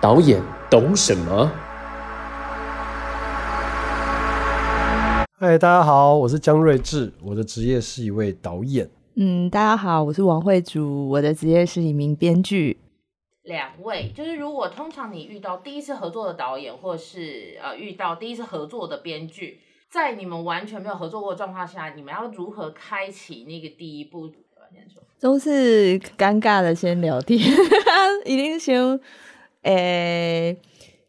导演懂什么？嗨，大家好，我是江睿智，我的职业是一位导演。嗯，大家好，我是王慧竹，我的职业是一名编剧。两位，就是如果通常你遇到第一次合作的导演，或是呃遇到第一次合作的编剧，在你们完全没有合作过的状况下，你们要如何开启那个第一步？都是尴尬的，先聊天，一定先。诶，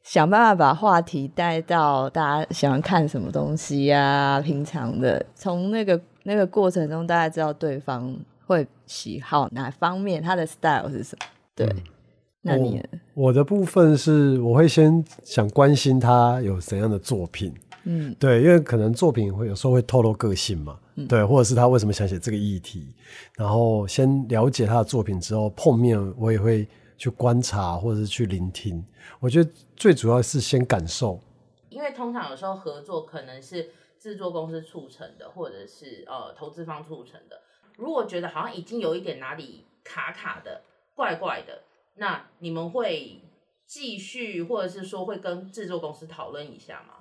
想办法把话题带到大家喜欢看什么东西呀？平常的，从那个那个过程中，大家知道对方会喜好哪方面，他的 style 是什么？对，那你我的部分是，我会先想关心他有怎样的作品，嗯，对，因为可能作品会有时候会透露个性嘛，对，或者是他为什么想写这个议题，然后先了解他的作品之后，碰面我也会。去观察或者是去聆听，我觉得最主要是先感受。因为通常有时候合作可能是制作公司促成的，或者是呃投资方促成的。如果觉得好像已经有一点哪里卡卡的、怪怪的，那你们会继续，或者是说会跟制作公司讨论一下吗？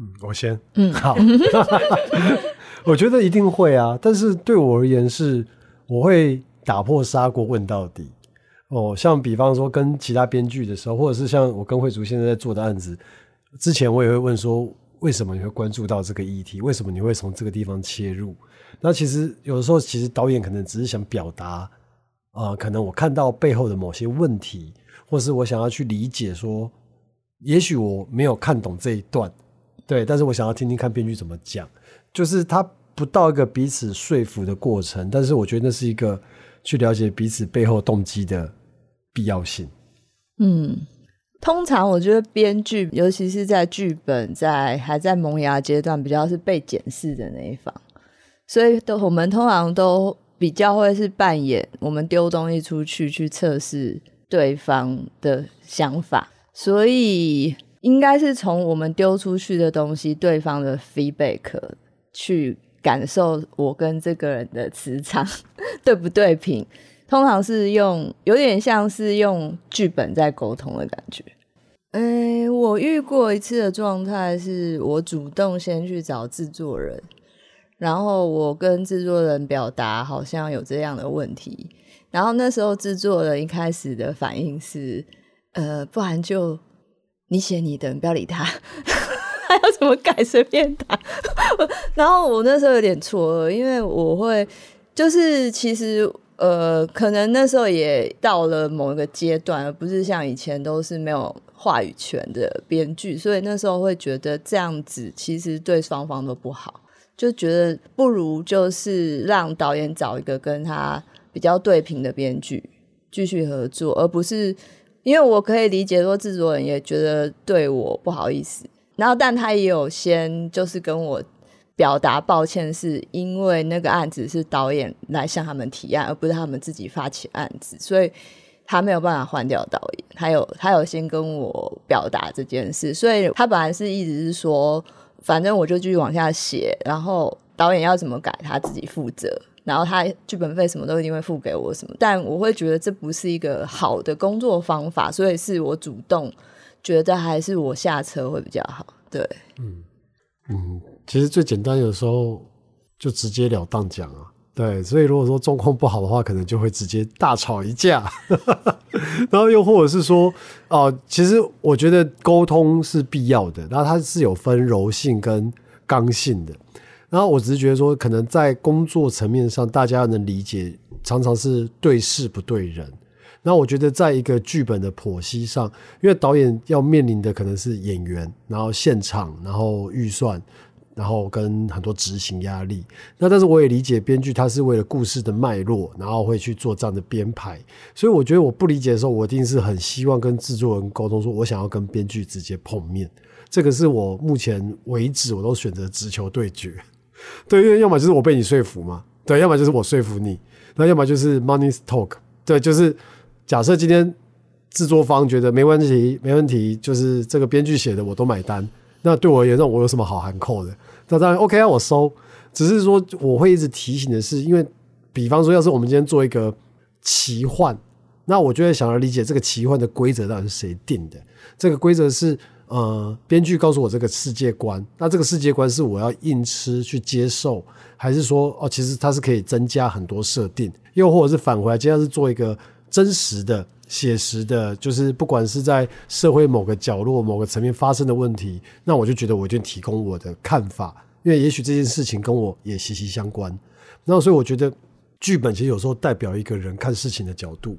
嗯，我先。嗯，好。我觉得一定会啊，但是对我而言是，我会打破砂锅问到底。哦，像比方说跟其他编剧的时候，或者是像我跟慧竹现在在做的案子，之前我也会问说，为什么你会关注到这个议题？为什么你会从这个地方切入？那其实有的时候，其实导演可能只是想表达，啊，可能我看到背后的某些问题，或是我想要去理解说，也许我没有看懂这一段，对，但是我想要听听看编剧怎么讲，就是他不到一个彼此说服的过程，但是我觉得那是一个去了解彼此背后动机的。必要性，嗯，通常我觉得编剧，尤其是在剧本在还在萌芽阶段，比较是被检视的那一方，所以都我们通常都比较会是扮演我们丢东西出去去测试对方的想法，所以应该是从我们丢出去的东西，对方的 feedback 去感受我跟这个人的磁场 对不对平。通常是用有点像是用剧本在沟通的感觉。哎，我遇过一次的状态是我主动先去找制作人，然后我跟制作人表达好像有这样的问题，然后那时候制作人一开始的反应是，呃，不然就你写你的，不要理他，他要怎么改随便他。然后我那时候有点错愕，因为我会就是其实。呃，可能那时候也到了某一个阶段，而不是像以前都是没有话语权的编剧，所以那时候会觉得这样子其实对双方都不好，就觉得不如就是让导演找一个跟他比较对平的编剧继续合作，而不是因为我可以理解说制作人也觉得对我不好意思，然后但他也有先就是跟我。表达抱歉，是因为那个案子是导演来向他们提案，而不是他们自己发起案子，所以他没有办法换掉导演。他有他有先跟我表达这件事，所以他本来是一直是说，反正我就继续往下写，然后导演要怎么改他自己负责，然后他剧本费什么都一定会付给我什么。但我会觉得这不是一个好的工作方法，所以是我主动觉得还是我下车会比较好。对，嗯嗯。其实最简单，有时候就直截了当讲啊，对。所以如果说状况不好的话，可能就会直接大吵一架。然后又或者是说，哦，其实我觉得沟通是必要的，然后它是有分柔性跟刚性的。然后我只是觉得说，可能在工作层面上，大家能理解，常常是对事不对人。那我觉得，在一个剧本的剖析上，因为导演要面临的可能是演员，然后现场，然后预算。然后跟很多执行压力，那但是我也理解编剧他是为了故事的脉络，然后会去做这样的编排，所以我觉得我不理解的时候，我一定是很希望跟制作人沟通，说我想要跟编剧直接碰面，这个是我目前为止我都选择直球对决，对，因为要么就是我被你说服嘛，对，要么就是我说服你，那要么就是 money talk，对，就是假设今天制作方觉得没问题，没问题，就是这个编剧写的我都买单。那对我而言，那我有什么好含扣的？那当然 OK 啊，我收。只是说我会一直提醒的是，因为比方说，要是我们今天做一个奇幻，那我就会想要理解这个奇幻的规则到底是谁定的。这个规则是呃，编剧告诉我这个世界观，那这个世界观是我要硬吃去接受，还是说哦，其实它是可以增加很多设定，又或者是返回来，今天是做一个真实的。写实的，就是不管是在社会某个角落、某个层面发生的问题，那我就觉得我就提供我的看法，因为也许这件事情跟我也息息相关。那所以我觉得剧本其实有时候代表一个人看事情的角度，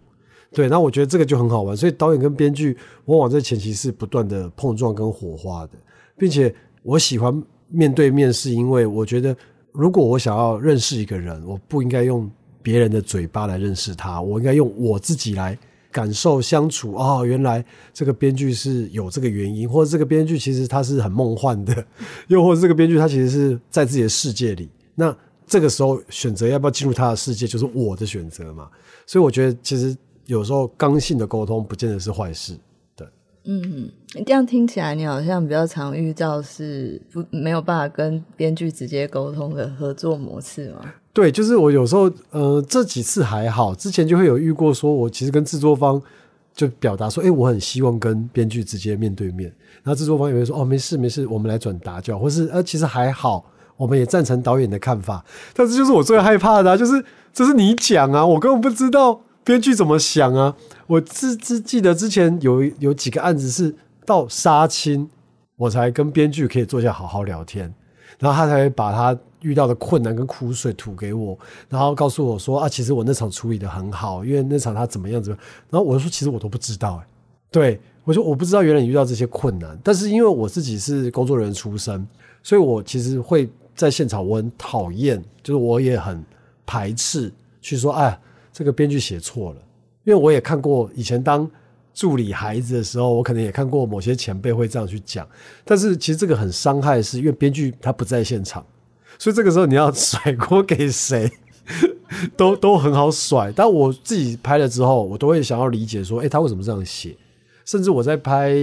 对。那我觉得这个就很好玩。所以导演跟编剧往往在前期是不断的碰撞跟火花的，并且我喜欢面对面，是因为我觉得如果我想要认识一个人，我不应该用别人的嘴巴来认识他，我应该用我自己来。感受相处哦，原来这个编剧是有这个原因，或者这个编剧其实他是很梦幻的，又或者这个编剧他其实是在自己的世界里。那这个时候选择要不要进入他的世界，就是我的选择嘛。所以我觉得其实有时候刚性的沟通不见得是坏事。对，嗯，这样听起来你好像比较常遇到是不没有办法跟编剧直接沟通的合作模式吗？对，就是我有时候，呃，这几次还好，之前就会有遇过，说我其实跟制作方就表达说，哎，我很希望跟编剧直接面对面，然后制作方也会说，哦，没事没事，我们来转达就好，或是呃，其实还好，我们也赞成导演的看法，但是就是我最害怕的，就是这是你讲啊，我根本不知道编剧怎么想啊，我只只记得之前有有几个案子是到杀青，我才跟编剧可以坐下好好聊天，然后他才把他。遇到的困难跟苦水吐给我，然后告诉我说啊，其实我那场处理的很好，因为那场他怎么样怎么样。然后我说，其实我都不知道，哎，对我说我不知道原来你遇到这些困难，但是因为我自己是工作人员出身，所以我其实会在现场，我很讨厌，就是我也很排斥去说，哎，这个编剧写错了，因为我也看过以前当。助理孩子的时候，我可能也看过某些前辈会这样去讲，但是其实这个很伤害，是因为编剧他不在现场。所以这个时候你要甩锅给谁，都都很好甩。但我自己拍了之后，我都会想要理解说，哎，他为什么这样写？甚至我在拍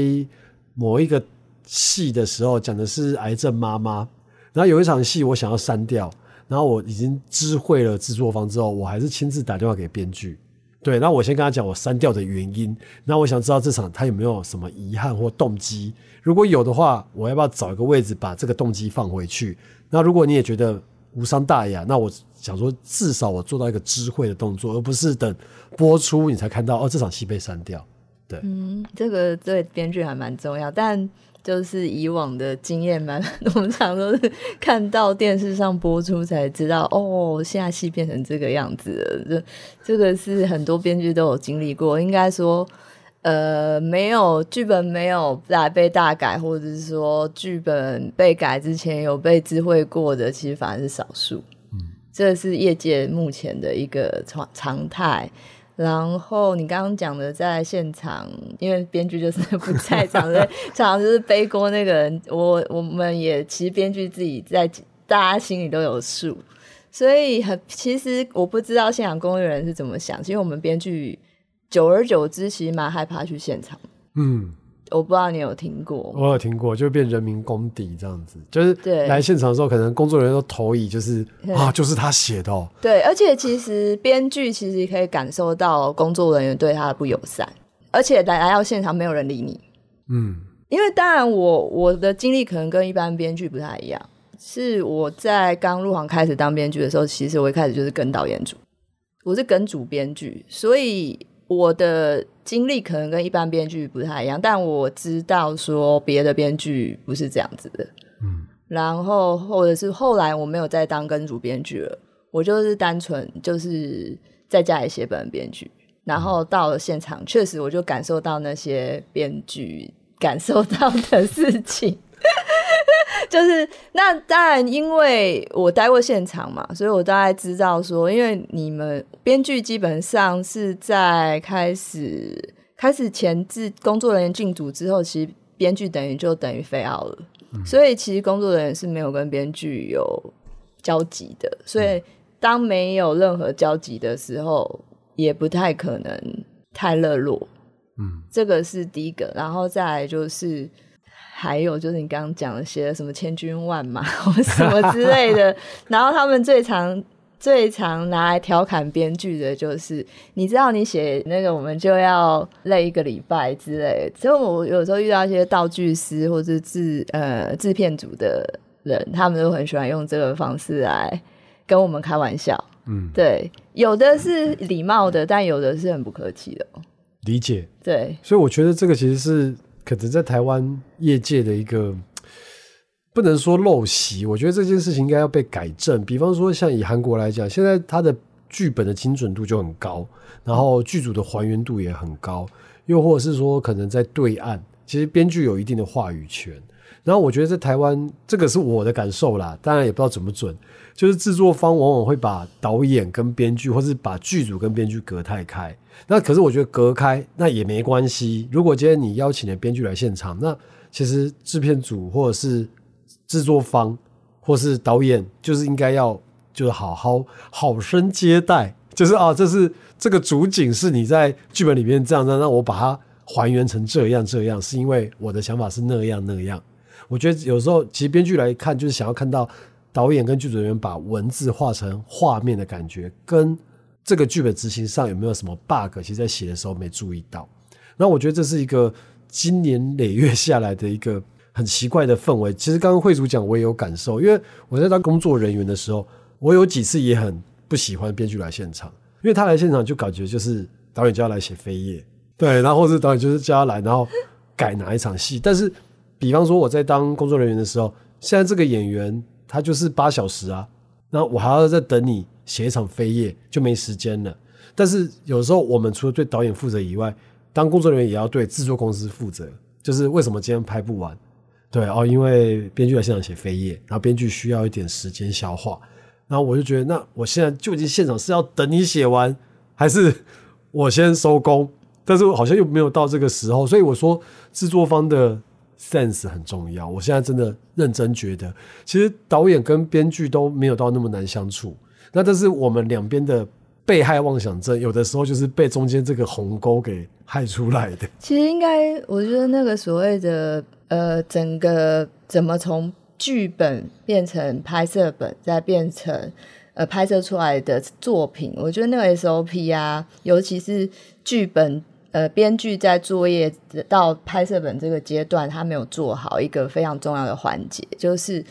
某一个戏的时候，讲的是癌症妈妈，然后有一场戏我想要删掉，然后我已经知会了制作方之后，我还是亲自打电话给编剧。对，那我先跟他讲我删掉的原因，那我想知道这场他有没有什么遗憾或动机，如果有的话，我要不要找一个位置把这个动机放回去？那如果你也觉得无伤大雅，那我想说至少我做到一个知会的动作，而不是等播出你才看到哦这场戏被删掉。对，嗯，这个对编剧还蛮重要，但。就是以往的经验蛮，我们常都是看到电视上播出才知道，哦，现在戏变成这个样子了。这这个是很多编剧都有经历过。应该说，呃，没有剧本没有来被大改，或者是说剧本被改之前有被知会过的，其实反而是少数。嗯，这是业界目前的一个常常态。然后你刚刚讲的在现场，因为编剧就是 不在场，所以 常常就是背锅那个人。我我们也其实编剧自己在大家心里都有数，所以很其实我不知道现场工作人员是怎么想。其实我们编剧久而久之其实蛮害怕去现场。嗯。我不知道你有听过，我有听过，就变人民公敌这样子，就是来现场的时候，可能工作人员都投以就是啊，就是他写的。哦。对，而且其实编剧其实可以感受到工作人员对他的不友善，而且来来到现场没有人理你。嗯，因为当然我我的经历可能跟一般编剧不太一样，是我在刚入行开始当编剧的时候，其实我一开始就是跟导演组，我是跟主编剧，所以。我的经历可能跟一般编剧不太一样，但我知道说别的编剧不是这样子的。嗯，然后或者是后来我没有再当跟主编剧了，我就是单纯就是在家里写本编剧，然后到了现场，确实我就感受到那些编剧感受到的事情。就是那当然，因为我待过现场嘛，所以我大概知道说，因为你们编剧基本上是在开始开始前置工作人员进组之后，其实编剧等于就等于非奥了，所以其实工作人员是没有跟编剧有交集的，所以当没有任何交集的时候，也不太可能太热络。嗯，这个是第一个，然后再来就是。还有就是你刚刚讲的写的什么千军万马 或什么之类的，然后他们最常最常拿来调侃编剧的就是，你知道你写那个我们就要累一个礼拜之类的。所以我有时候遇到一些道具师或者制呃制片组的人，他们都很喜欢用这个方式来跟我们开玩笑。嗯，对，有的是礼貌的，但有的是很不客气的哦。理解。对，所以我觉得这个其实是可能在台湾业界的一个不能说陋习，我觉得这件事情应该要被改正。比方说，像以韩国来讲，现在它的剧本的精准度就很高，然后剧组的还原度也很高，又或者是说，可能在对岸，其实编剧有一定的话语权。然后我觉得在台湾，这个是我的感受啦，当然也不知道准不准。就是制作方往往会把导演跟编剧，或是把剧组跟编剧隔太开。那可是我觉得隔开那也没关系。如果今天你邀请了编剧来现场，那其实制片组或者是制作方或是导演，就是应该要就是好好好生接待，就是啊，这是这个主景是你在剧本里面这样这样，那我把它还原成这样这样，是因为我的想法是那样那样。我觉得有时候其实编剧来看，就是想要看到导演跟剧组人员把文字画成画面的感觉，跟这个剧本执行上有没有什么 bug，其实在写的时候没注意到。那我觉得这是一个今年累月下来的一个很奇怪的氛围。其实刚刚会主讲我也有感受，因为我在当工作人员的时候，我有几次也很不喜欢编剧来现场，因为他来现场就感觉就是导演就要来写扉页，对，然后或者导演就是叫他来，然后改哪一场戏。但是，比方说我在当工作人员的时候，现在这个演员他就是八小时啊，那我还要再等你写一场飞页，就没时间了。但是有时候我们除了对导演负责以外，当工作人员也要对制作公司负责，就是为什么今天拍不完？对哦，因为编剧在现场写飞页，然后编剧需要一点时间消化。然后我就觉得，那我现在究竟现场是要等你写完，还是我先收工？但是好像又没有到这个时候，所以我说制作方的 sense 很重要。我现在真的认真觉得，其实导演跟编剧都没有到那么难相处。那但是我们两边的被害妄想症，有的时候就是被中间这个鸿沟给害出来的。其实应该，我觉得那个所谓的呃，整个怎么从剧本变成拍摄本，再变成呃拍摄出来的作品，我觉得那个 SOP 啊，尤其是剧本呃编剧在作业到拍摄本这个阶段，他没有做好一个非常重要的环节，就是。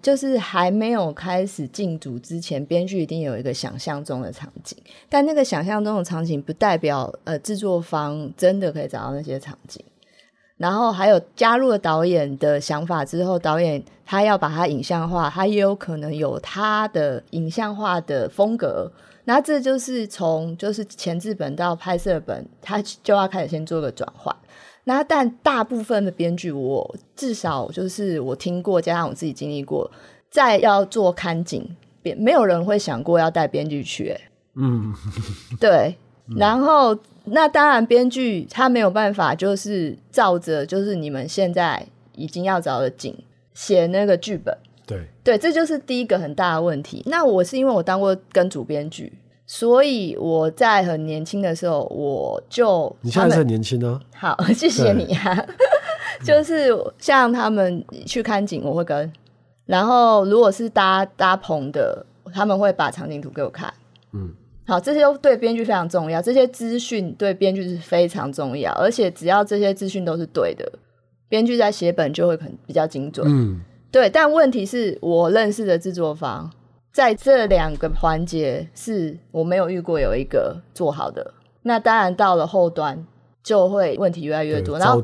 就是还没有开始进组之前，编剧一定有一个想象中的场景，但那个想象中的场景不代表呃制作方真的可以找到那些场景。然后还有加入了导演的想法之后，导演他要把它影像化，他也有可能有他的影像化的风格。那这就是从就是前置本到拍摄本，他就要开始先做个转换。那但大部分的编剧，我至少就是我听过，加上我自己经历过，在要做看景，编没有人会想过要带编剧去、欸，嗯，对。然后那当然，编剧他没有办法，就是照着就是你们现在已经要找的景写那个剧本，对，对，这就是第一个很大的问题。那我是因为我当过跟主编剧，所以我在很年轻的时候，我就你现在是很年轻啊，好，谢谢你啊。就是像他们去看景，我会跟，然后如果是搭搭棚的，他们会把场景图给我看。嗯，好，这些都对编剧非常重要，这些资讯对编剧是非常重要，而且只要这些资讯都是对的，编剧在写本就会很比较精准。嗯，对，但问题是我认识的制作方，在这两个环节是我没有遇过有一个做好的。那当然到了后端就会问题越来越多，然后，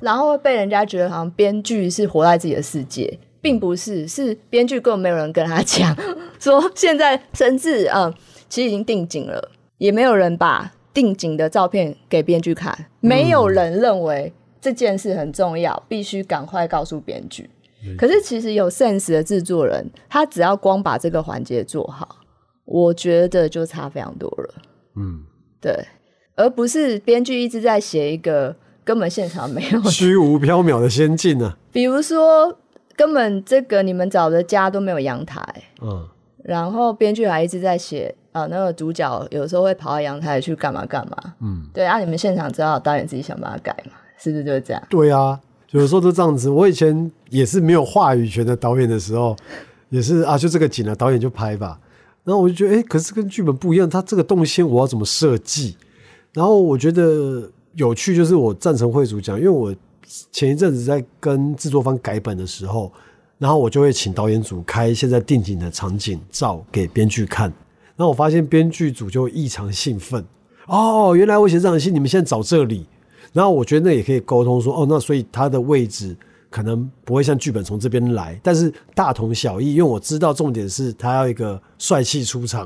然后会被人家觉得好像编剧是活在自己的世界，并不是，是编剧根本没有人跟他讲说现在甚至嗯，其实已经定景了，也没有人把定景的照片给编剧看，没有人认为这件事很重要，必须赶快告诉编剧。可是其实有 sense 的制作人，他只要光把这个环节做好，我觉得就差非常多了。嗯，对，而不是编剧一直在写一个根本现场没有。的虚无缥缈的仙境啊，比如说，根本这个你们找的家都没有阳台，嗯，然后编剧还一直在写，啊，那个主角有时候会跑到阳台去干嘛干嘛，嗯，对啊，你们现场知道导演自己想办法改嘛，是不是就是这样？对啊，有时候都这样子。我以前也是没有话语权的导演的时候，也是啊，就这个景了，导演就拍吧。然后我就觉得，哎、可是跟剧本不一样，它这个动线我要怎么设计？然后我觉得有趣，就是我赞成会主讲，因为我前一阵子在跟制作方改本的时候，然后我就会请导演组开现在定景的场景照给编剧看，然后我发现编剧组就异常兴奋。哦，原来我写这场戏，你们现在找这里，然后我觉得那也可以沟通说，哦，那所以它的位置可能不会像剧本从这边来，但是大同小异，因为我知道重点是他要一个帅气出场，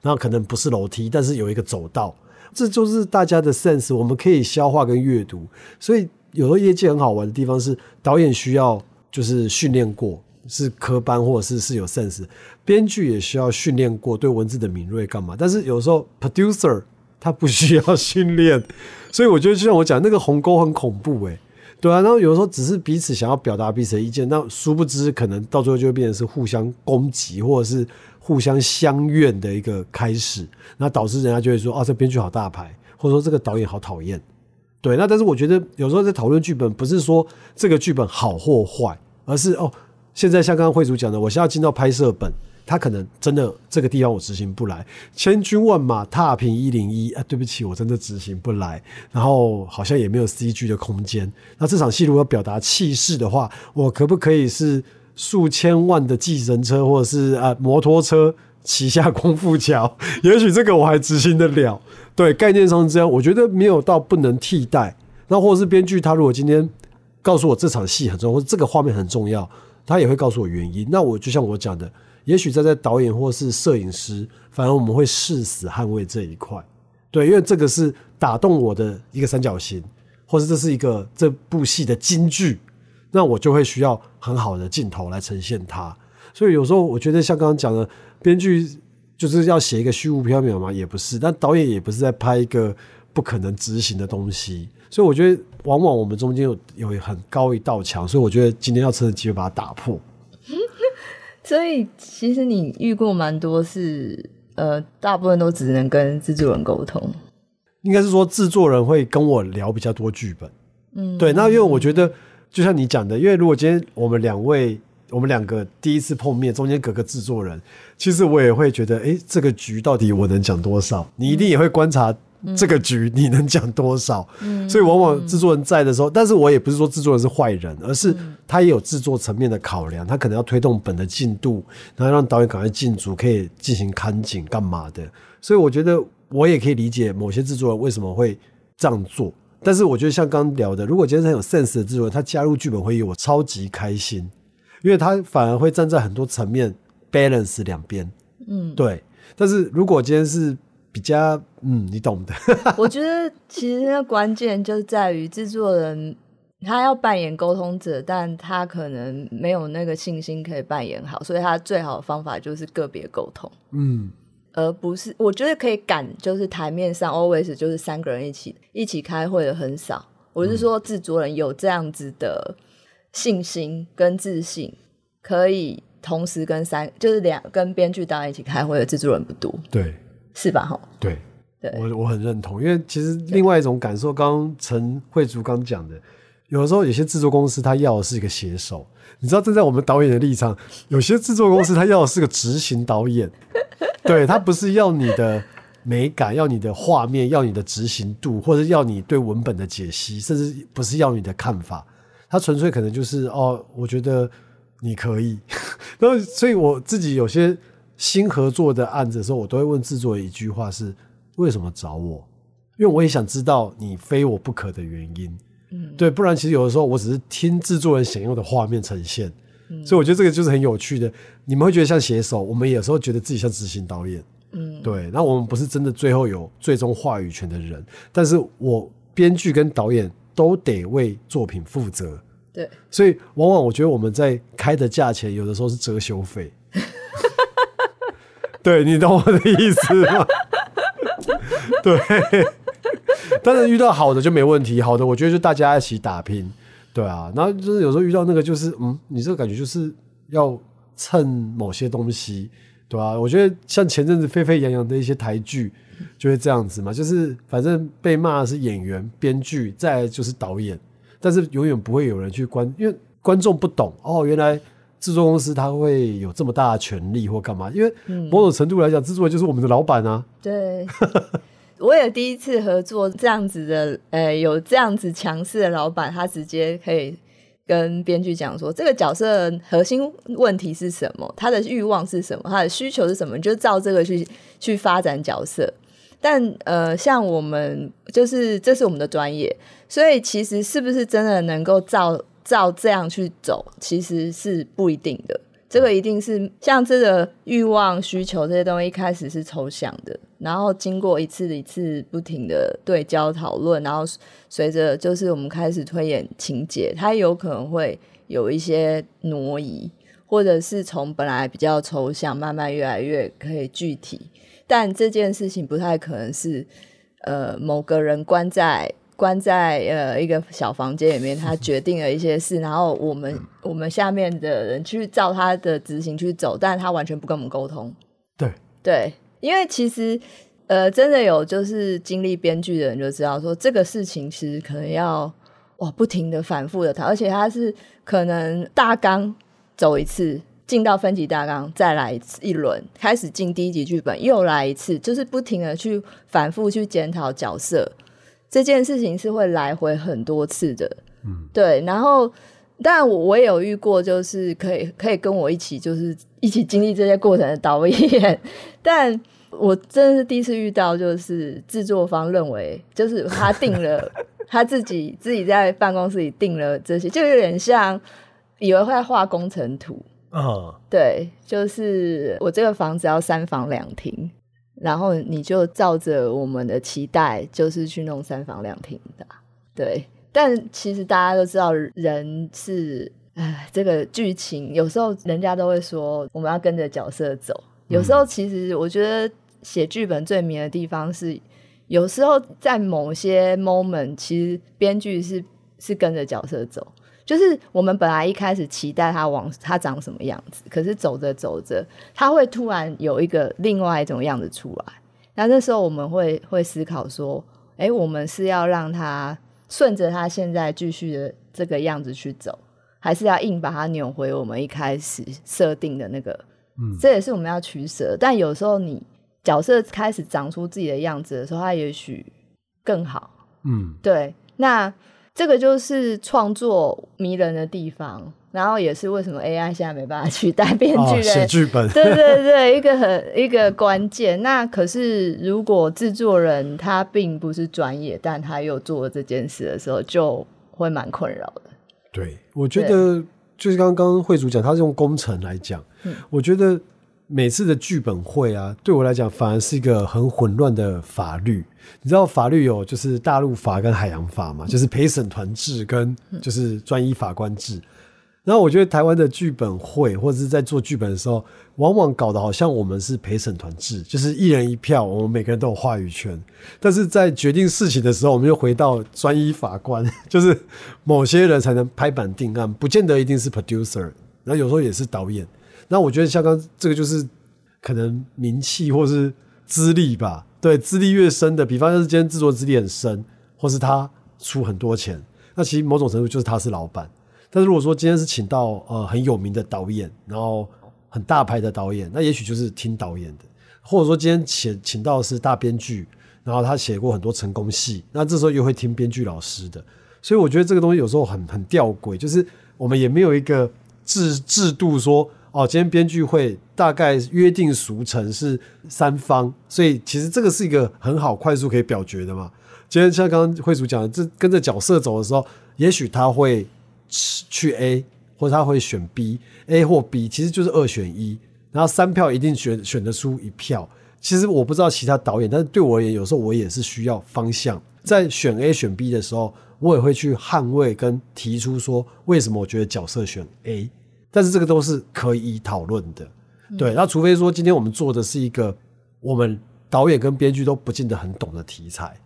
然后可能不是楼梯，但是有一个走道，这就是大家的 sense，我们可以消化跟阅读。所以有时候业界很好玩的地方是，导演需要就是训练过，是科班或者是是有 sense，编剧也需要训练过对文字的敏锐干嘛，但是有时候 producer 他不需要训练，所以我觉得就像我讲那个鸿沟很恐怖诶、对啊，然后有时候只是彼此想要表达彼此的意见，那殊不知可能到最后就会变成是互相攻击，或者是互相相怨的一个开始，那导致人家就会说，哦，这编剧好大牌，或者说这个导演好讨厌。对，那但是我觉得有时候在讨论剧本，不是说这个剧本好或坏，而是哦，现在像刚刚惠主讲的，我现在进到拍摄本，他可能真的这个地方我执行不来，千军万马踏平一零一啊，对不起，我真的执行不来，然后好像也没有 CG 的空间。那这场戏如果表达气势的话，我可不可以是数千万的计程车，或者是啊摩托车骑下光复桥？也许这个我还执行得了。对，概念上这样，我觉得没有到不能替代。那或者是编剧他如果今天告诉我这场戏很重要，或者这个画面很重要，他也会告诉我原因。那我就像我讲的，也许站在导演或是摄影师，反而我们会誓死捍卫这一块。对，因为这个是打动我的一个三角形，或者这是一个这部戏的金句，那我就会需要很好的镜头来呈现它。所以有时候我觉得像刚刚讲的，编剧就是要写一个虚无缥缈嘛，也不是；但导演也不是在拍一个不可能执行的东西。所以我觉得，往往我们中间有有很高一道墙，所以我觉得今天要趁着机会把它打破。所以其实你遇过蛮多是，呃，大部分都只能跟制作人沟通。应该是说制作人会跟我聊比较多剧本，嗯，对。那因为我觉得，就像你讲的，因为如果今天我们两位，我们两个第一次碰面，中间隔个制作人，其实我也会觉得，哎，这个局到底我能讲多少？你一定也会观察这个局你能讲多少。嗯，所以往往制作人在的时候，但是我也不是说制作人是坏人，而是他也有制作层面的考量，他可能要推动本的进度，然后让导演赶快进组，可以进行看景干嘛的。所以我觉得我也可以理解某些制作人为什么会这样做，但是我觉得像刚刚聊的，如果今天是很有 sense 的制作人，他加入剧本会议，我超级开心，因为他反而会站在很多层面 balance 两边，嗯，对。但是如果今天是比较，嗯，你懂的，我觉得其实那关键就在于制作人他要扮演沟通者，但他可能没有那个信心可以扮演好，所以他最好的方法就是个别沟通。嗯，而不是我觉得可以赶，就是台面上 always 就是三个人一起一起开会的很少。我是说制作人有这样子的信心跟自信，可以同时跟三就是两跟编剧导演一起开会的制作人不多，对是吧？哈，对。对，我我很认同，因为其实另外一种感受，刚刚陈慧竹刚讲的，有的时候有些制作公司他要的是一个写手，你知道站在我们导演的立场，有些制作公司他要的是个执行导演，对他不是要你的美感，要你的画面，要你的执行度，或者要你对文本的解析，甚至不是要你的看法，他纯粹可能就是哦，我觉得你可以，然后所以我自己有些新合作的案子的时候，我都会问制作一句话是。为什么找我？因为我也想知道你非我不可的原因。嗯，对，不然其实有的时候我只是听制作人想要的画面呈现。嗯，所以我觉得这个就是很有趣的。你们会觉得像写手，我们有时候觉得自己像执行导演。嗯，对。那我们不是真的最后有最终话语权的人，但是我编剧跟导演都得为作品负责。对，所以往往我觉得我们在开的价钱，有的时候是遮羞费。对你懂我的意思吗？对，但是遇到好的就没问题，好的我觉得就大家一起打拼，对啊。然后就是有时候遇到那个就是，嗯，你这个感觉就是要蹭某些东西，对。对吧、我觉得像前阵子沸沸扬扬的一些台剧，就会这样子嘛，就是反正被骂的是演员、编剧，再来就是导演，但是永远不会有人去关，因为观众不懂哦，原来制作公司他会有这么大的权利或干嘛，因为某种程度来讲，制作人就是我们的老板啊，对，我也第一次合作这样子的，呃，有这样子强势的老板，他直接可以跟编剧讲说，这个角色核心问题是什么，他的欲望是什么，他的需求是什么，就照这个去去发展角色。但呃，像我们就是这是我们的专业，所以其实是不是真的能够照照这样去走，其实是不一定的。这个一定是像这个欲望、需求这些东西，一开始是抽象的，然后经过一次一次不停的对焦讨论，然后随着就是我们开始推演情节，它有可能会有一些挪移，或者是从本来比较抽象，慢慢越来越可以具体。但这件事情不太可能是呃某个人关在关在呃一个小房间里面，他决定了一些事，然后我们我们下面的人去照他的执行去走，但他完全不跟我们沟通。对对，因为其实呃真的有就是经历编剧的人就知道说这个事情其实可能要哇不停的反复的谈，而且他是可能大纲走一次。进到分级大纲，再来一次一轮，开始进第一集剧本，又来一次，就是不停的去反复去检讨角色这件事情是会来回很多次的，嗯，对。然后，当然我我也有遇过，就是可以可以跟我一起就是一起经历这些过程的导演，但我真的是第一次遇到，就是制作方认为就是他定了 他自己自己在办公室里定了这些，就有点像以为会画工程图。啊，对，就是我这个房子要三房两厅，然后你就照着我们的期待，就是去弄三房两厅的。对，但其实大家都知道，人是哎，这个剧情有时候人家都会说我们要跟着角色走，有时候其实我觉得写剧本最迷的地方是，有时候在某些 moment，其实编剧是是跟着角色走。就是我们本来一开始期待他往他长什么样子，可是走着走着，他会突然有一个另外一种样子出来。那那时候我们会会思考说，哎，我们是要让他顺着他现在继续的这个样子去走，还是要硬把他扭回我们一开始设定的那个？嗯，这也是我们要取舍。但有时候你角色开始长出自己的样子的时候，他也许更好。嗯，对，那。这个就是创作迷人的地方，然后也是为什么 AI 现在没办法取代编剧的写剧本。对对对，一个很一个关键。那可是如果制作人他并不是专业，但他又做了这件事的时候，就会蛮困扰的。对，我觉得就是刚刚惠主讲，他是用工程来讲，我觉得。每次的剧本会啊，对我来讲反而是一个很混乱的法律。你知道法律有就是大陆法跟海洋法嘛，就是陪审团制跟就是专一法官制。然后我觉得台湾的剧本会或者是在做剧本的时候，往往搞得好像我们是陪审团制，就是一人一票，我们每个人都有话语权。但是在决定事情的时候，我们又回到专一法官，就是某些人才能拍板定案，不见得一定是 producer，然后有时候也是导演。那我觉得像刚这个就是可能名气或是资历吧，对，资历越深的，比方说今天制作资历很深，或是他出很多钱，那其实某种程度就是他是老板。但是如果说今天是请到呃很有名的导演，然后很大牌的导演，那也许就是听导演的，或者说今天请请到的是大编剧，然后他写过很多成功戏，那这时候又会听编剧老师的。所以我觉得这个东西有时候很很吊诡，就是我们也没有一个制制度说。哦，今天编剧会大概约定俗成是三方，所以其实这个是一个很好快速可以表决的嘛。今天像刚刚会主讲的，这跟着角色走的时候，也许他会去 A，或者他会选 B，A 或 B，其实就是二选一，然后三票一定选选得出一票。其实我不知道其他导演，但是对我而言，有时候我也是需要方向，在选 A 选 B 的时候，我也会去捍卫跟提出说，为什么我觉得角色选 A。但是这个都是可以讨论的，对。那除非说今天我们做的是一个我们导演跟编剧都不见得很懂的题材，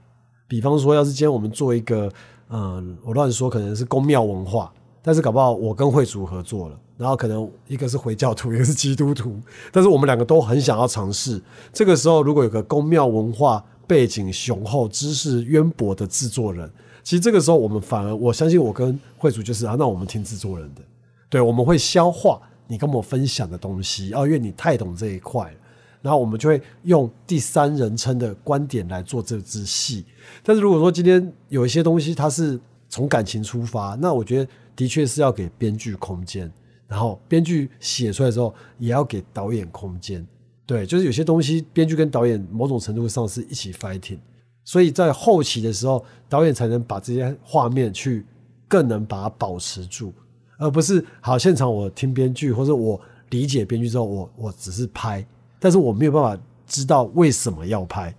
比方说，要是今天我们做一个，嗯，我乱说，可能是宫庙文化，但是搞不好我跟会主合作了，然后可能一个是回教徒，一个是基督徒，但是我们两个都很想要尝试。这个时候，如果有个宫庙文化背景雄厚、知识渊博的制作人，其实这个时候我们反而我相信我跟会主就是啊，那我们听制作人的，对，我们会消化你跟我分享的东西，哦，因为你太懂这一块了。然后我们就会用第三人称的观点来做这支戏。但是如果说今天有一些东西它是从感情出发，那我觉得的确是要给编剧空间，然后编剧写出来之后也要给导演空间。对，就是有些东西编剧跟导演某种程度上是一起 fighting，所以在后期的时候，导演才能把这些画面去更能把它保持住，而不是好现场我听编剧或者我理解编剧之后，我我只是拍。但是我没有办法知道为什么要拍，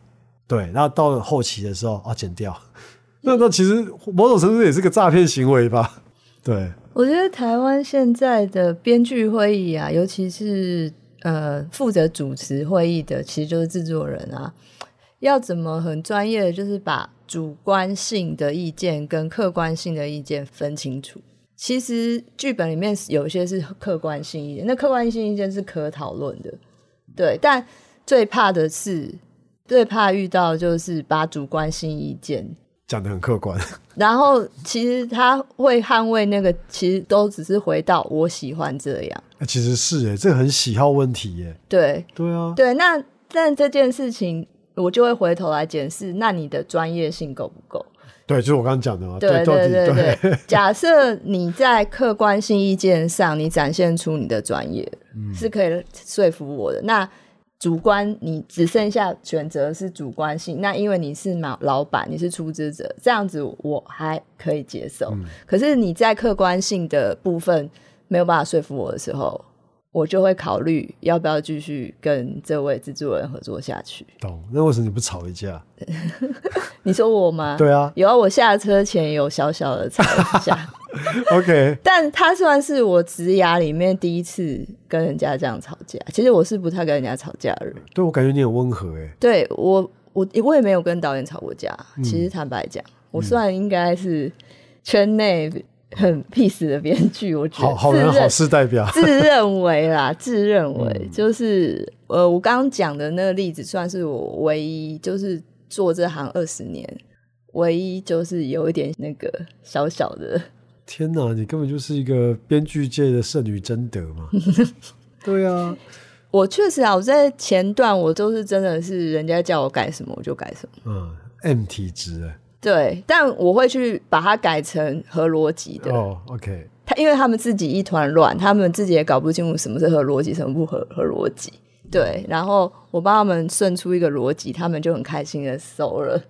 对，然后到了后期的时候啊，剪掉，那那其实某种程度也是个诈骗行为吧？对，我觉得台湾现在的编剧会议啊，尤其是呃负责主持会议的，其实就是制作人啊，要怎么很专业的，就是把主观性的意见跟客观性的意见分清楚。其实剧本里面有一些是客观性意见，那客观性意见是可讨论的。对，但最怕的是，最怕遇到就是把主观性意见讲的很客观，然后其实他会捍卫那个，其实都只是回到我喜欢这样。其实是哎，这很喜好问题耶。对，对啊，对。那但这件事情，我就会回头来检视，那你的专业性够不够？对，就是我刚刚讲的嘛。对对对对。假设你在客观性意见上，你展现出你的专业，是可以说服我的。那主观，你只剩下选择是主观性。那因为你是老老板，你是出资者，这样子我还可以接受。可是你在客观性的部分没有办法说服我的时候。我就会考虑要不要继续跟这位制作人合作下去。懂？那为什么你不吵一架？你说我吗？对啊，有啊，我下车前有小小的吵一架。OK，但他算是我职涯里面第一次跟人家这样吵架。其实我是不太跟人家吵架的人。对我感觉你很温和哎。对我，我我也没有跟导演吵过架。其实坦白讲，我算应该是圈内。很 peace 的编剧，我觉得好好人好事代表，自认为啦，自认为就是呃，我刚刚讲的那个例子，算是我唯一就是做这行二十年，唯一就是有一点那个小小的。天哪，你根本就是一个编剧界的圣女贞德嘛？对啊，我确实啊，我在前段我都是真的是人家叫我改什么我就改什么，嗯，M 体质哎。对，但我会去把它改成合逻辑的。哦，OK。他因为他们自己一团乱，他们自己也搞不清楚什么是合逻辑，什么不合合逻辑。对，然后我帮他们顺出一个逻辑，他们就很开心的收了。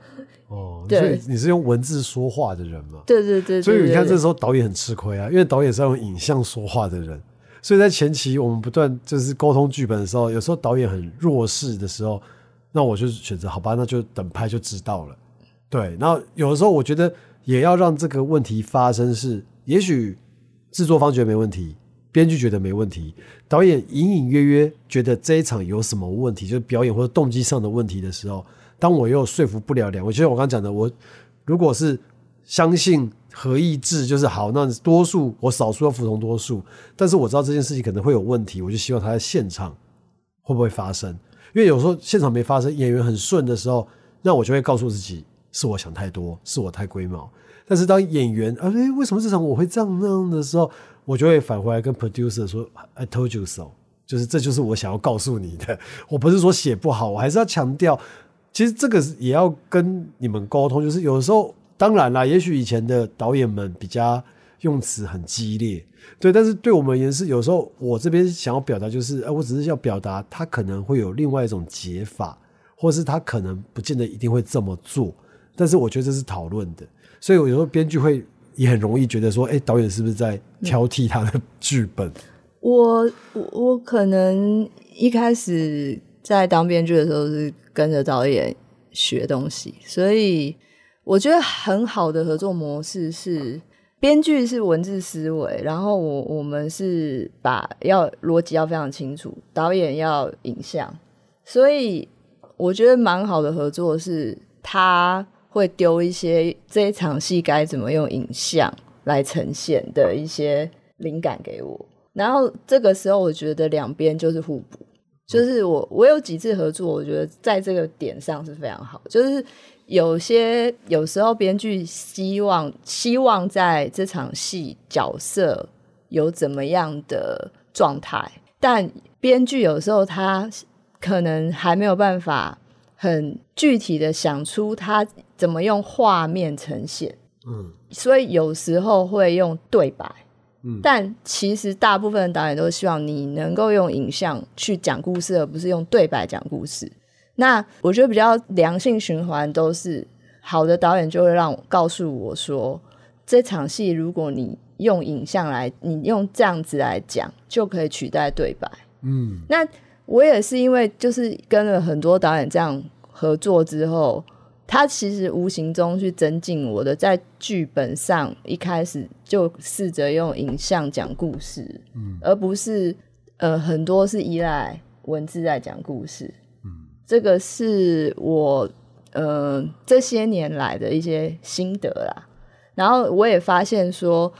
哦，所以你是用文字说话的人嘛？对对对。所以你看，这时候导演很吃亏啊，因为导演是用影像说话的人，所以在前期我们不断就是沟通剧本的时候，有时候导演很弱势的时候，那我就选择好吧，那就等拍就知道了。对，然后有的时候我觉得也要让这个问题发生，是也许制作方觉得没问题，编剧觉得没问题，导演隐隐约约觉得这一场有什么问题，就是表演或者动机上的问题的时候，当我又说服不了两位，就像我刚刚讲的，我如果是相信合意制就是好，那多数我少数要服从多数，但是我知道这件事情可能会有问题，我就希望他在现场会不会发生，因为有时候现场没发生，演员很顺的时候，那我就会告诉自己。是我想太多，是我太龟毛。但是当演员啊，哎，为什么这场我会这样那样的时候，我就会返回来跟 producer 说：“I told you so。”就是这就是我想要告诉你的。我不是说写不好，我还是要强调，其实这个也要跟你们沟通。就是有时候，当然啦，也许以前的导演们比较用词很激烈，对。但是对我们而言是，有时候我这边想要表达就是，哎，我只是要表达他可能会有另外一种解法，或是他可能不见得一定会这么做。但是我觉得这是讨论的，所以我有时候编剧会也很容易觉得说，哎，导演是不是在挑剔他的剧本？我我我可能一开始在当编剧的时候是跟着导演学东西，所以我觉得很好的合作模式是编剧是文字思维，然后我我们是把要逻辑要非常清楚，导演要影像，所以我觉得蛮好的合作是他。会丢一些这一场戏该怎么用影像来呈现的一些灵感给我。然后这个时候，我觉得两边就是互补，就是我我有几次合作，我觉得在这个点上是非常好。就是有些有时候编剧希望希望在这场戏角色有怎么样的状态，但编剧有时候他可能还没有办法很具体的想出他怎么用画面呈现，嗯所以有时候会用对白。嗯但其实大部分的导演都希望你能够用影像去讲故事，而不是用对白讲故事。那我觉得比较良性循环都是好的导演就会让我告诉我说，这场戏如果你用影像来，你用这样子来讲，就可以取代对白。嗯那我也是因为就是跟了很多导演这样合作之后，他其实无形中去增进我的在剧本上一开始就试着用影像讲故事，嗯，而不是呃很多是依赖文字在讲故事，嗯，这个是我呃这些年来的一些心得啦。然后我也发现说，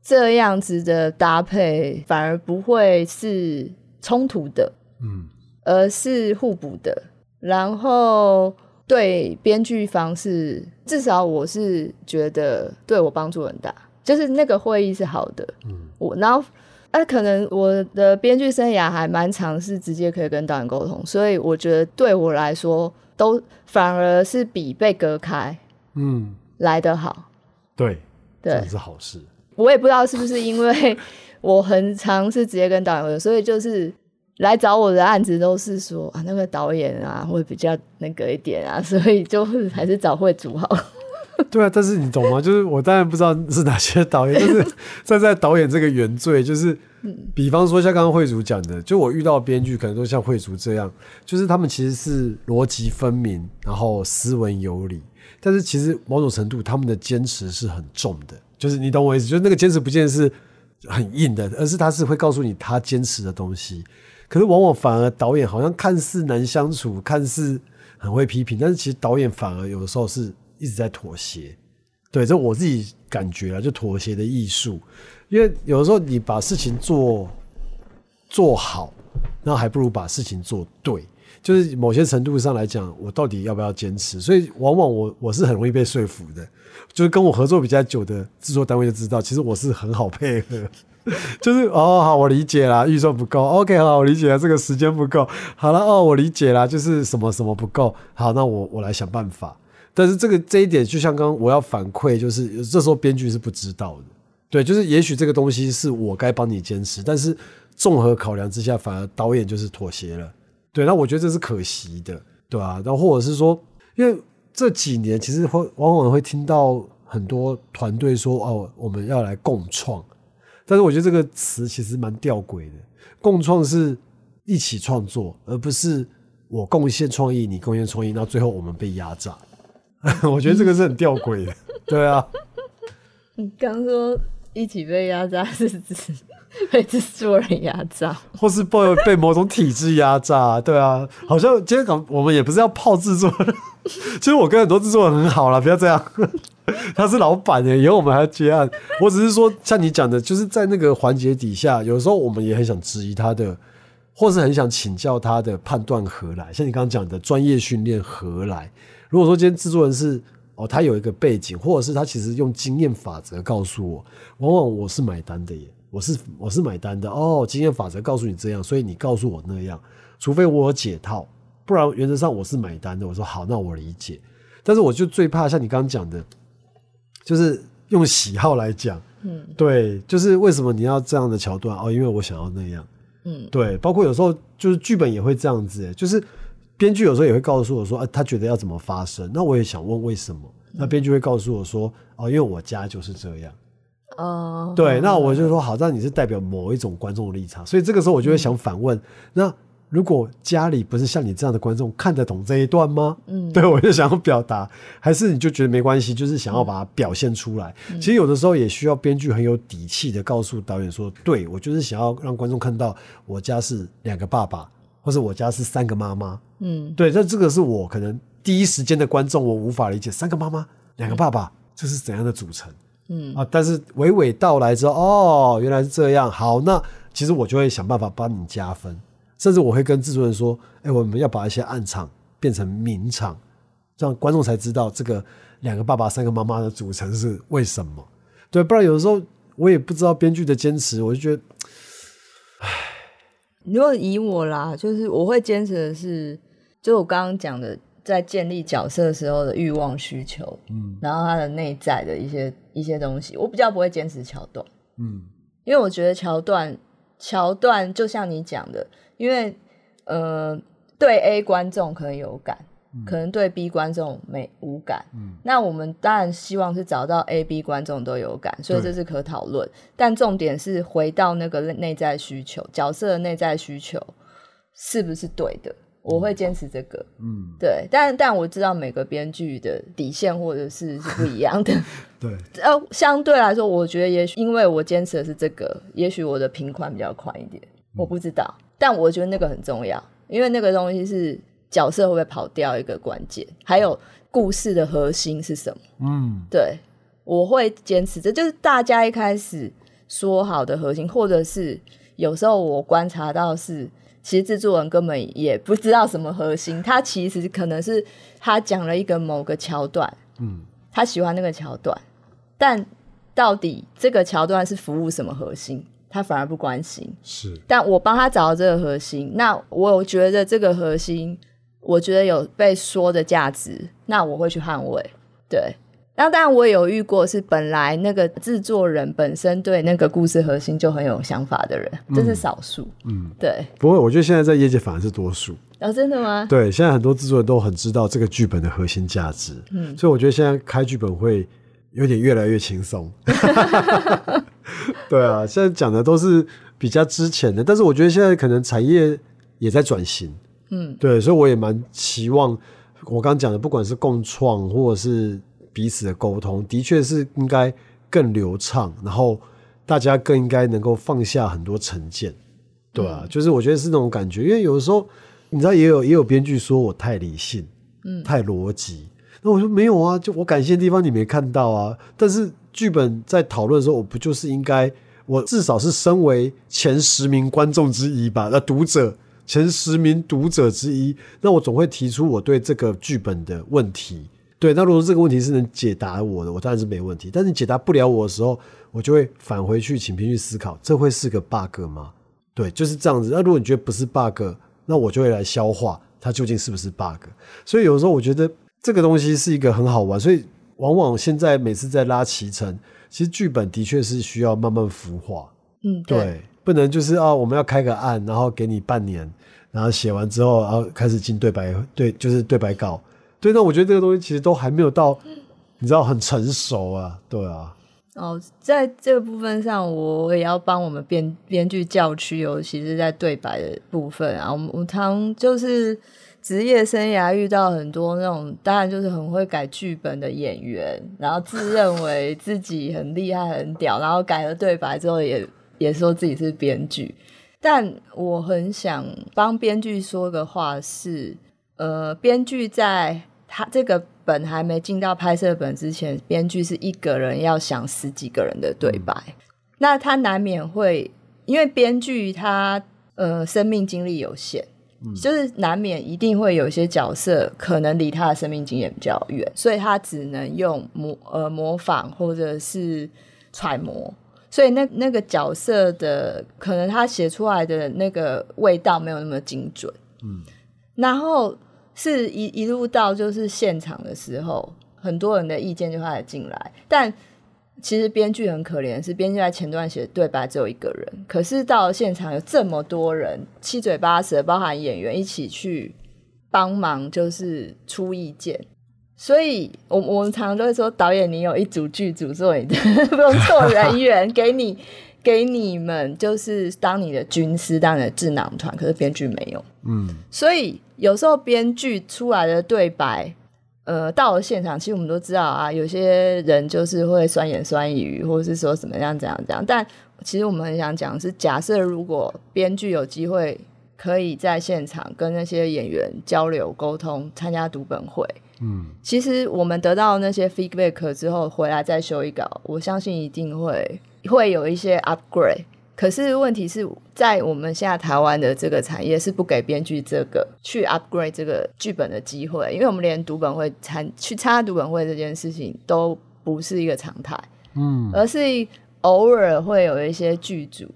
这样子的搭配反而不会是冲突的，嗯而是互补的。然后对编剧方是，至少我是觉得对我帮助很大，就是那个会议是好的。嗯我然后。啊，可能我的编剧生涯还蛮长，是直接可以跟导演沟通，所以我觉得对我来说，都反而是比被隔开嗯，来得好。对，对这是好事。我也不知道是不是因为 我很常是直接跟导演所以就是来找我的案子都是说啊，那个导演啊会比较那个一点啊，所以就是还是找会主好。对啊，但是你懂吗？就是我当然不知道是哪些导演，但是 站在导演这个原罪，就是比方说像刚刚慧竹讲的，就我遇到的编剧可能都像慧竹这样，就是他们其实是逻辑分明，然后斯文有礼，但是其实某种程度他们的坚持是很重的，就是你懂我意思，就是那个坚持不见得是很硬的，而是他是会告诉你他坚持的东西。可是往往反而导演好像看似难相处，看似很会批评，但是其实导演反而有的时候是一直在妥协。对，这我自己感觉啊，就妥协的艺术。因为有的时候你把事情做做好，那还不如把事情做对。就是某些程度上来讲，我到底要不要坚持？所以往往我我是很容易被说服的。就是跟我合作比较久的制作单位就知道，其实我是很好配合。就是哦，好，我理解啦，预算不够，OK，好，我理解了，这个时间不够，好了，哦，我理解啦，就是什么什么不够，好，那我我来想办法。但是这个这一点，就像刚刚我要反馈，就是这时候编剧是不知道的，对，就是也许这个东西是我该帮你坚持，但是综合考量之下，反而导演就是妥协了，对，那我觉得这是可惜的，对吧、然后或者是说，因为这几年其实会往往会听到很多团队说，哦，我们要来共创。但是我觉得这个词其实蛮吊诡的，共创是一起创作，而不是我贡献创意，你贡献创意，到最后我们被压榨。我觉得这个是很吊诡的，对啊，你刚说一起被压榨是指被制作人压榨，或是被被某种体制压榨，对啊，好像今天讲我们也不是要泡制作人，其实我跟很多制作人很好啦，不要这样。他是老板耶，以后我们还要接案。我只是说，像你讲的，就是在那个环节底下，有时候我们也很想质疑他的，或是很想请教他的判断何来。像你刚刚讲的专业训练何来？如果说今天制作人是哦，他有一个背景，或者是他其实用经验法则告诉我，往往我是买单的耶，我是我是买单的哦。经验法则告诉你这样，所以你告诉我那样，除非我有解套，不然原则上我是买单的。我说好，那我理解。但是我就最怕像你刚刚讲的，就是用喜好来讲，嗯。对，就是为什么你要这样的桥段？哦？因为我想要那样，嗯。对，包括有时候就是剧本也会这样子，就是编剧有时候也会告诉我说，啊，他觉得要怎么发生，那我也想问为什么，那编剧会告诉我说，哦，因为我家就是这样，哦，对，那我就说好，那你是代表某一种观众的立场，所以这个时候我就会想反问，那如果家里不是像你这样的观众看得懂这一段吗？嗯对我就想要表达，还是你就觉得没关系，就是想要把它表现出来。其实有的时候也需要编剧很有底气的告诉导演说，对我就是想要让观众看到我家是两个爸爸，或者我家是三个妈妈。嗯对，但这个是我可能第一时间的观众我无法理解，三个妈妈，两个爸爸，这是怎样的组成？嗯啊，但是娓娓道来之后，哦，原来是这样，好，那其实我就会想办法帮你加分，甚至我会跟制作人说，哎、我们要把一些暗场变成明场，让观众才知道这个两个爸爸三个妈妈的组成是为什么。对，不然有的时候我也不知道编剧的坚持，我就觉得如果以我啦，就是我会坚持的是，就我刚刚讲的，在建立角色的时候的欲望需求，嗯，然后他的内在的一些一些东西，我比较不会坚持桥段，嗯。因为我觉得桥段桥段就像你讲的，因为呃，对 A 观众可能有感，可能对 B 观众没无感。嗯那我们当然希望是找到 A、B 观众都有感，所以对这是可讨论。但重点是回到那个内在需求，角色的内在需求是不是对的？我会坚持这个，嗯，对，但但我知道每个编剧的底线或者是是不一样的，对，呃，相对来说，我觉得也许因为我坚持的是这个，也许我的平宽比较宽一点，我不知道。但我觉得那个很重要，因为那个东西是角色会不会跑掉一个关键，还有故事的核心是什么。嗯对，我会坚持，这就是大家一开始说好的核心，或者是有时候我观察到是，其实制作人根本也不知道什么核心，他其实可能是他讲了一个某个桥段，嗯，他喜欢那个桥段，但到底这个桥段是服务什么核心，他反而不关心。是，但我帮他找到这个核心，那我有觉得这个核心，我觉得有被说的价值，那我会去捍卫。对，那当然我也有遇过是本来那个制作人本身对那个故事核心就很有想法的人，这是少数。嗯，对，不过我觉得现在在业界反而是多数。哦，真的吗？对，现在很多制作人都很知道这个剧本的核心价值，嗯所以我觉得现在开剧本会有点越来越轻松。对啊，现在讲的都是比较之前的，但是我觉得现在可能产业也在转型，嗯，对，所以我也蛮期望我刚刚讲的，不管是共创或者是彼此的沟通，的确是应该更流畅，然后大家更应该能够放下很多成见，对啊，就是我觉得是那种感觉，因为有的时候你知道也有也有编剧说我太理性，嗯。太逻辑，那我说没有啊，就我感谢的地方你没看到啊，但是剧本在讨论的时候，我不就是应该我至少是身为前十名观众之一吧，那读者前十名读者之一，那我总会提出我对这个剧本的问题。对，那如果这个问题是能解答我的，我当然是没问题。但是你解答不了我的时候，我就会返回去，请编剧思考，这会是个 bug 吗？对，就是这样子。那如果你觉得不是 bug，那我就会来消化它究竟是不是 bug。所以有时候我觉得这个东西是一个很好玩，所以往往现在每次在拉脐橙，其实剧本的确是需要慢慢孵化。嗯，对，不能就是啊，我们要开个案，然后给你半年，然后写完之后，然后开始进对白，对，就是对白稿。对，那我觉得这个东西其实都还没有到，你知道很成熟啊，对啊，哦，在这个部分上，我也要帮我们编编剧教区，尤其是在对白的部分啊。我们我们常就是职业生涯遇到很多那种，当然就是很会改剧本的演员，然后自认为自己很厉害、很屌，然后改了对白之后也也说自己是编剧。但我很想帮编剧说个话是，呃，编剧在他这个本还没进到拍摄本之前，编剧是一个人要想十几个人的对白，那他难免会因为编剧他呃生命经历有限。就是难免一定会有一些角色可能离他的生命经验比较远，所以他只能用模呃模仿或者是揣摩，所以那那个角色的可能他写出来的那个味道没有那么精准，嗯，然后是一一路到就是现场的时候，很多人的意见就开始进来，但其实编剧很可怜，是编剧在前段写对白只有一个人，可是到了现场有这么多人七嘴八舌，包含演员一起去帮忙，就是出意见。所以，我我们常常都会说，导演，你有一组剧组做你的 工作人员，给你给你们就是当你的军师，当你的智囊团。可是编剧没有，嗯，所以有时候编剧出来的对白，呃，到了现场，其实我们都知道啊，有些人就是会酸言酸语，或者是说怎么样怎样怎样。但其实我们很想讲是，假设如果编剧有机会可以在现场跟那些演员交流沟通，参加读本会，嗯，其实我们得到那些 feedback 之后，回来再修一稿，我相信一定会会有一些 upgrade。可是问题是在我们现在台湾的这个产业是不给编剧这个去 upgrade 这个剧本的机会，因为我们连读本会参去参加读本会这件事情都不是一个常态，嗯，而是偶尔会有一些剧组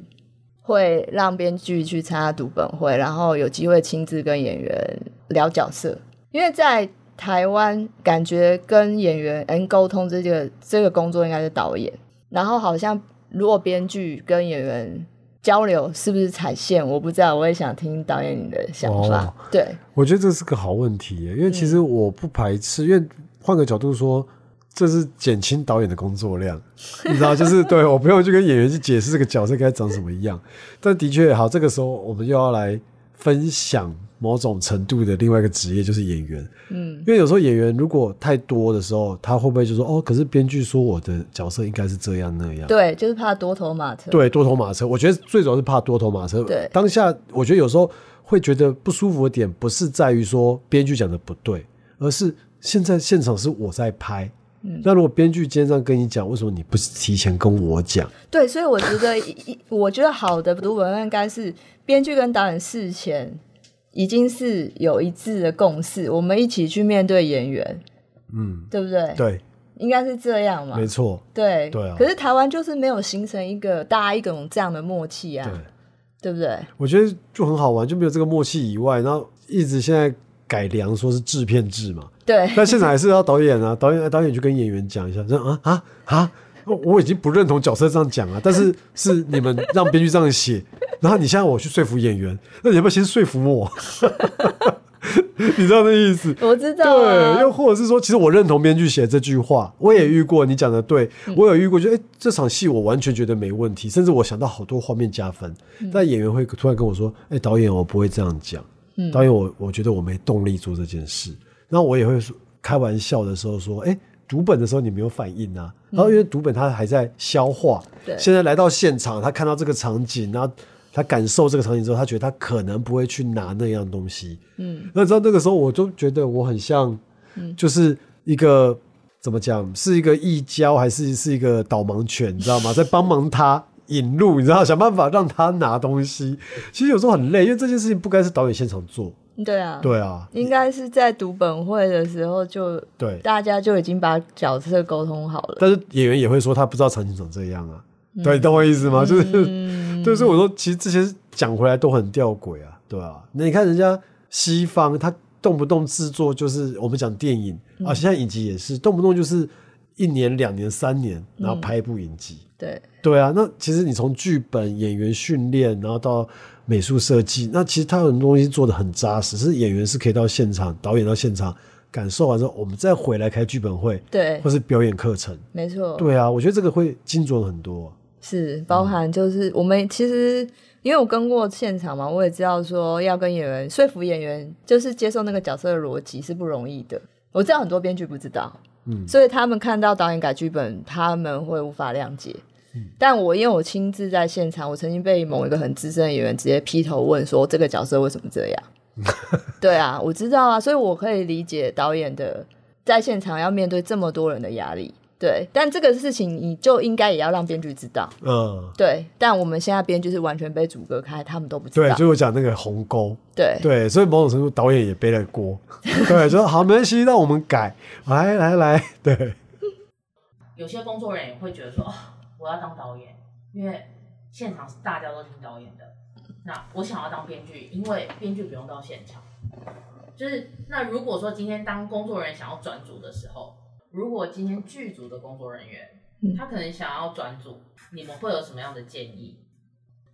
会让编剧去参加读本会，然后有机会亲自跟演员聊角色，因为在台湾感觉跟演员嗯沟通这个这个工作应该是导演，然后好像如果编剧跟演员交流是不是踩线，我不知道，我也想听导演你的想法。哦对，我觉得这是个好问题耶，因为其嗯实我不排斥，因为换个角度说，这是减轻导演的工作量，你知道，就是对我不用去跟演员去解释这个角色该长什么样。但的确，好，这个时候我们又要来分享某种程度的另外一个职业，就是演员。嗯，因为有时候演员如果太多的时候，他会不会就说哦，可是编剧说我的角色应该是这样那样？对，就是怕多头马车。对，多头马车，我觉得最主要是怕多头马车。对当下我觉得有时候会觉得不舒服的点，不是在于说编剧讲的不对，而是现在现场是我在拍。嗯那如果编剧今天这样跟你讲，为什么你不提前跟我讲？对，所以我觉得一，一我觉得好的读本应该是编剧跟导演事前已经是有一致的共识，我们一起去面对演员，嗯，对不对？对，应该是这样嘛。没。错，对。对啊。可是台湾就是没有形成一个大家一种这样的默契啊，对，对不对？我觉得就很好玩，就没有这个默契以外，然后一直现在改良说是制片制嘛，对，但现场还是要导演啊，导演导演去跟演员讲一下，说啊啊啊，我已经不认同角色这样讲啊，但是 是你们让编剧这样写，然后你现在我去说服演员，那你要不要先说服我？你知道那意思？我知道、啊。对，又或者是说，其实我认同编剧写这句话，我也遇过，你讲的对，嗯我有遇过，就哎、诶这场戏我完全觉得没问题，甚至我想到好多画面加分，嗯但演员会突然跟我说，哎、导演，我不会这样讲，嗯导演我我觉得我没动力做这件事，然后我也会说开玩笑的时候说，哎、读本的时候你没有反应啊，然后因为读本他还在消化，嗯现在来到现场，他看到这个场景，然后他感受这个场景之后，他觉得他可能不会去拿那样东西。嗯，那你知道那个时候，我就觉得我很像，就是一个怎么讲，是一个义交还是是一个导盲犬，你知道吗？在帮忙他引路，你知道，想办法让他拿东西。其实有时候很累，因为这件事情不该是导演现场做。对啊，对啊，应该是在读本会的时候就对。大家就已经把角色沟通好了。但是演员也会说他不知道场景长这样啊，嗯对，你懂我意思吗？就是，对，所以我说，其实这些讲回来都很吊诡啊，对啊。那你看人家西方，他动不动制作就是我们讲电影、嗯啊，现在影集也是动不动就是一年、两年、三年，然后拍一部影集。对，对啊，那其实你从剧本、演员训练，然后到美术设计，那其实他有很多东西做的很扎实，是演员是可以到现场，导演到现场感受完之后，我们再回来开剧本会，对或是表演课程。没错。对啊，我觉得这个会精准很多。是包含就是我们其实因为我跟过现场嘛，我也知道说要跟演员说服演员，就是接受那个角色的逻辑是不容易的。我知道很多编剧不知道，嗯所以他们看到导演改剧本，他们会无法谅解。但我因为我亲自在现场，我曾经被某一个很资深的演员直接劈头问说这个角色为什么这样？对啊，我知道啊，所以我可以理解导演的在现场要面对这么多人的压力。对，但这个事情你就应该也要让编剧知道。嗯，对，但我们现在编剧是完全被阻隔开，他们都不知道对，道。就我讲那个鸿沟，对对，所以某种程度导演也背了锅，对，就说好没关系，让我们改，来来来，对，有些工作人员也会觉得说，哦，我要当导演，因为现场是大家都听导演的。那我想要当编剧，因为编剧不用到现场。就是那如果说今天当工作人员想要转组的时候，如果今天剧组的工作人员嗯他可能想要转组，你们会有什么样的建议？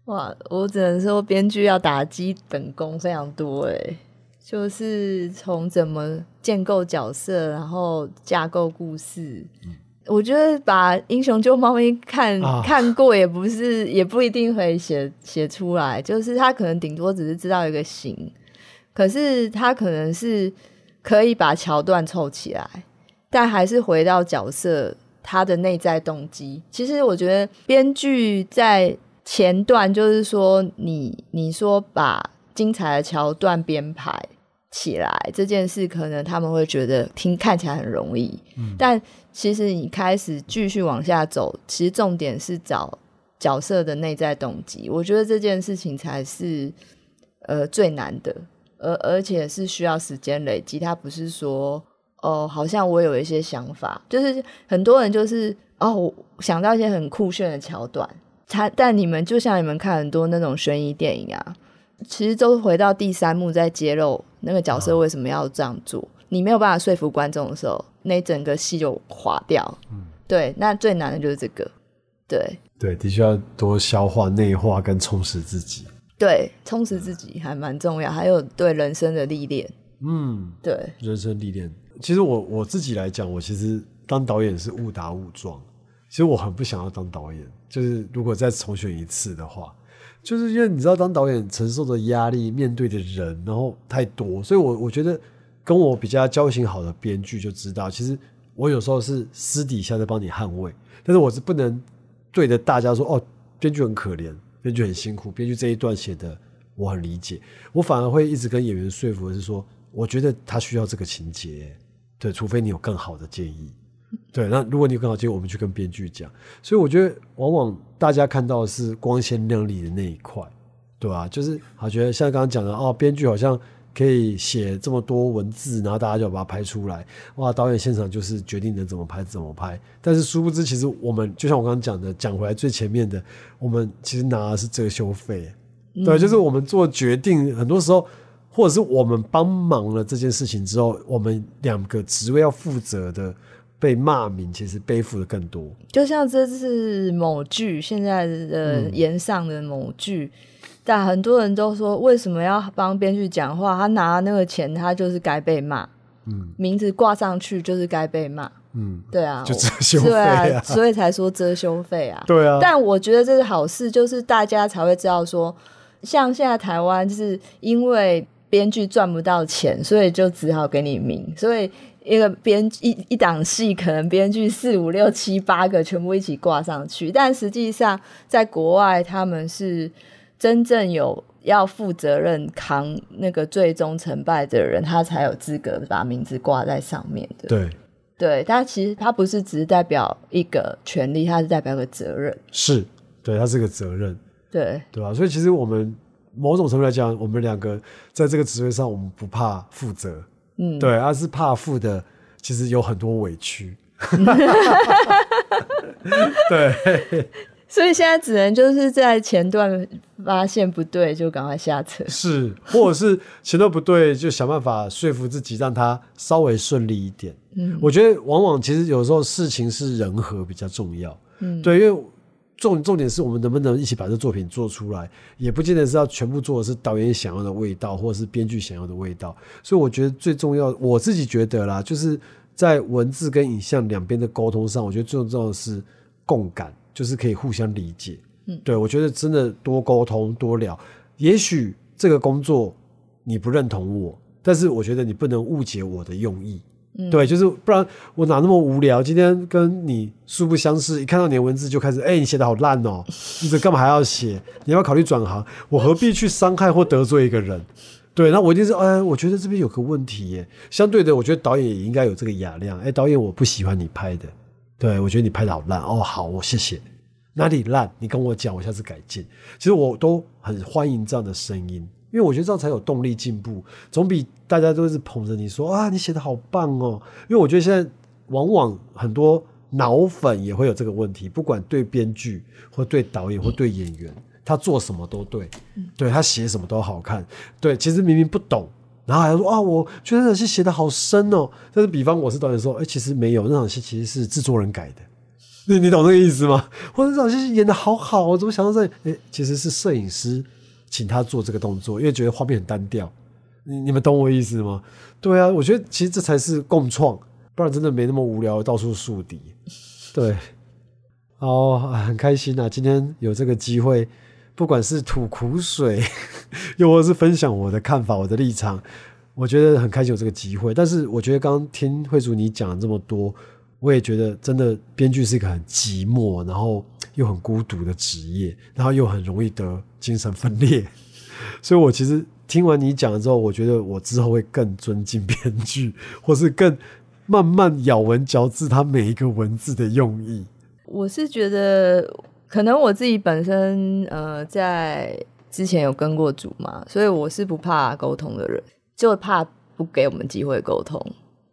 哇，我只能说编剧要打基本功非常多哎，就是从怎么建构角色，然后架构故事。我觉得把《英雄救猫咪看》啊看过也不是，也不一定会写写出来，就是他可能顶多只是知道一个型，可是他可能是可以把桥段凑起来，但还是回到角色他的内在动机。其实我觉得编剧在前段就是说你你说把精彩的桥段编排，起来这件事，可能他们会觉得听看起来很容易，但其实你开始继续往下走，其实重点是找角色的内在动机。我觉得这件事情才是呃最难的，而而且是需要时间累积。它不是说哦，好像我有一些想法，就是很多人就是哦想到一些很酷炫的桥段，他但你们就像你们看很多那种悬疑电影啊。其实都回到第三幕，在揭露那个角色为什么要这样做。你没有办法说服观众的时候，那整个戏就垮掉。嗯，对，那最难的就是这个。对，对，的确要多消化、内化跟充实自己。对，充实自己还蛮重要，还有对人生的历练。嗯，对，人生历练。其实我我自己来讲，我其实当导演是误打误撞。其实我很不想要当导演，就是如果再重选一次的话。就是因为你知道，当导演承受的压力、面对的人，然后太多，所以我我觉得跟我比较交情好的编剧就知道，其实我有时候是私底下在帮你捍卫，但是我是不能对着大家说哦，编剧很可怜，编剧很辛苦，编剧这一段写的我很理解，我反而会一直跟演员说服，是说我觉得他需要这个情节，对，除非你有更好的建议。对，那如果你有更好建议，我们去跟编剧讲。所以我觉得，往往大家看到的是光鲜亮丽的那一块，对吧？就是好觉得像刚刚讲的哦，编剧好像可以写这么多文字，然后大家就把它拍出来。哇，导演现场就是决定能怎么拍怎么拍。但是殊不知，其实我们就像我刚刚讲的，讲回来最前面的，我们其实拿的是遮羞费。对，就是我们做决定，很多时候，或者是我们帮忙了这件事情之后，我们两个职位要负责的。被骂名，其实背负的更多。就像这次某剧现在的演上的某剧，但很多人都说，为什么要帮编剧讲话？他拿那个钱，他就是该被骂。嗯，名字挂上去就是该被骂。嗯，对啊，就遮羞费啊，所以才说遮羞费啊。对啊，但我觉得这是好事，就是大家才会知道说，像现在台湾，就是因为编剧赚不到钱，所以就只好给你名，所以。一个编一一档戏，可能编剧四五六七八个全部一起挂上去，但实际上在国外，他们是真正有要负责任扛那个最终成败的人，他才有资格把名字挂在上面的。对，对，他其实他不是只是代表一个权利，他是代表个责任。是，对，他是个责任。对，对吧？所以其实我们某种程度来讲，我们两个在这个职位上，我们不怕负责。嗯，对，而是怕负的，其实有很多委屈。对，所以现在只能就是在前段发现不对，就赶快下车。是，或者是前段不对，就想办法说服自己，让他稍微顺利一点。嗯，我觉得往往其实有时候事情是人和比较重要。嗯，对，因为。重重点是我们能不能一起把这作品做出来，也不见得是要全部做的是导演想要的味道，或者是编剧想要的味道。所以我觉得最重要，我自己觉得啦，就是在文字跟影像两边的沟通上，我觉得最重要的是共感，就是可以互相理解。嗯，对我觉得真的多沟通多聊，也许这个工作你不认同我，但是我觉得你不能误解我的用意。对，就是不然我哪那么无聊？今天跟你素不相识，一看到你的文字就开始，哎，你写的好烂哦，你这干嘛还要写？你要不要考虑转行？我何必去伤害或得罪一个人？对，那我一定是，哎，我觉得这边有个问题耶。相对的，我觉得导演也应该有这个雅量。哎，导演，我不喜欢你拍的，对我觉得你拍的好烂。哦，好，我谢谢。哪里烂？你跟我讲，我下次改进。其实我都很欢迎这样的声音。因为我觉得这样才有动力进步，总比大家都是捧着你说啊，你写的好棒哦。因为我觉得现在往往很多脑粉也会有这个问题，不管对编剧或对导演或对演员，他做什么都对，对他写什么都好看。对，其实明明不懂，然后还说啊，我觉得那场戏写的好深哦。但是比方我是导演说，哎，其实没有，那场戏其实是制作人改的。你你懂那个意思吗？或者这场戏演的好好，我怎么想到这？哎，其实是摄影师。请他做这个动作，因为觉得画面很单调。你你们懂我意思吗？对啊，我觉得其实这才是共创，不然真的没那么无聊，到处树敌。对，好，很开心啊，今天有这个机会，不管是吐苦水，又或是分享我的看法、我的立场，我觉得很开心有这个机会。但是我觉得刚刚听慧主你讲这么多，我也觉得真的编剧是一个很寂寞，然后。又很孤独的职业，然后又很容易得精神分裂，所以我其实听完你讲之后，我觉得我之后会更尊敬编剧，或是更慢慢咬文嚼字他每一个文字的用意。我是觉得，可能我自己本身呃，在之前有跟过组嘛，所以我是不怕沟通的人，就怕不给我们机会沟通。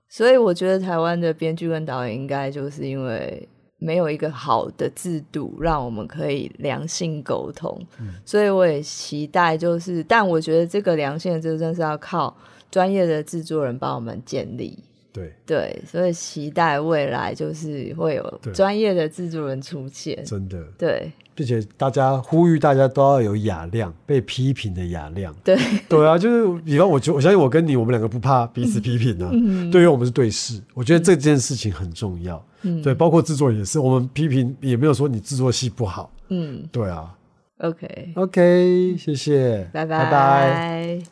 所以我觉得台湾的编剧跟导演应该就是因为没有一个好的制度，让我们可以良性沟通。所以我也期待，就是，但我觉得这个良性的制度真是要靠专业的制作人帮我们建立。对，对，所以期待未来就是会有对专业的制作人出现。真的，对并且大家呼吁大家都要有雅量，被批评的雅量。对，对啊，就是比方我就我相信我跟你，我们两个不怕彼此批评啊。嗯。对于我们是对视，我觉得这件事情很重要。嗯。对，包括制作也是，我们批评也没有说你制作戏不好。嗯。对啊，OK，，OK，谢谢，拜拜。拜拜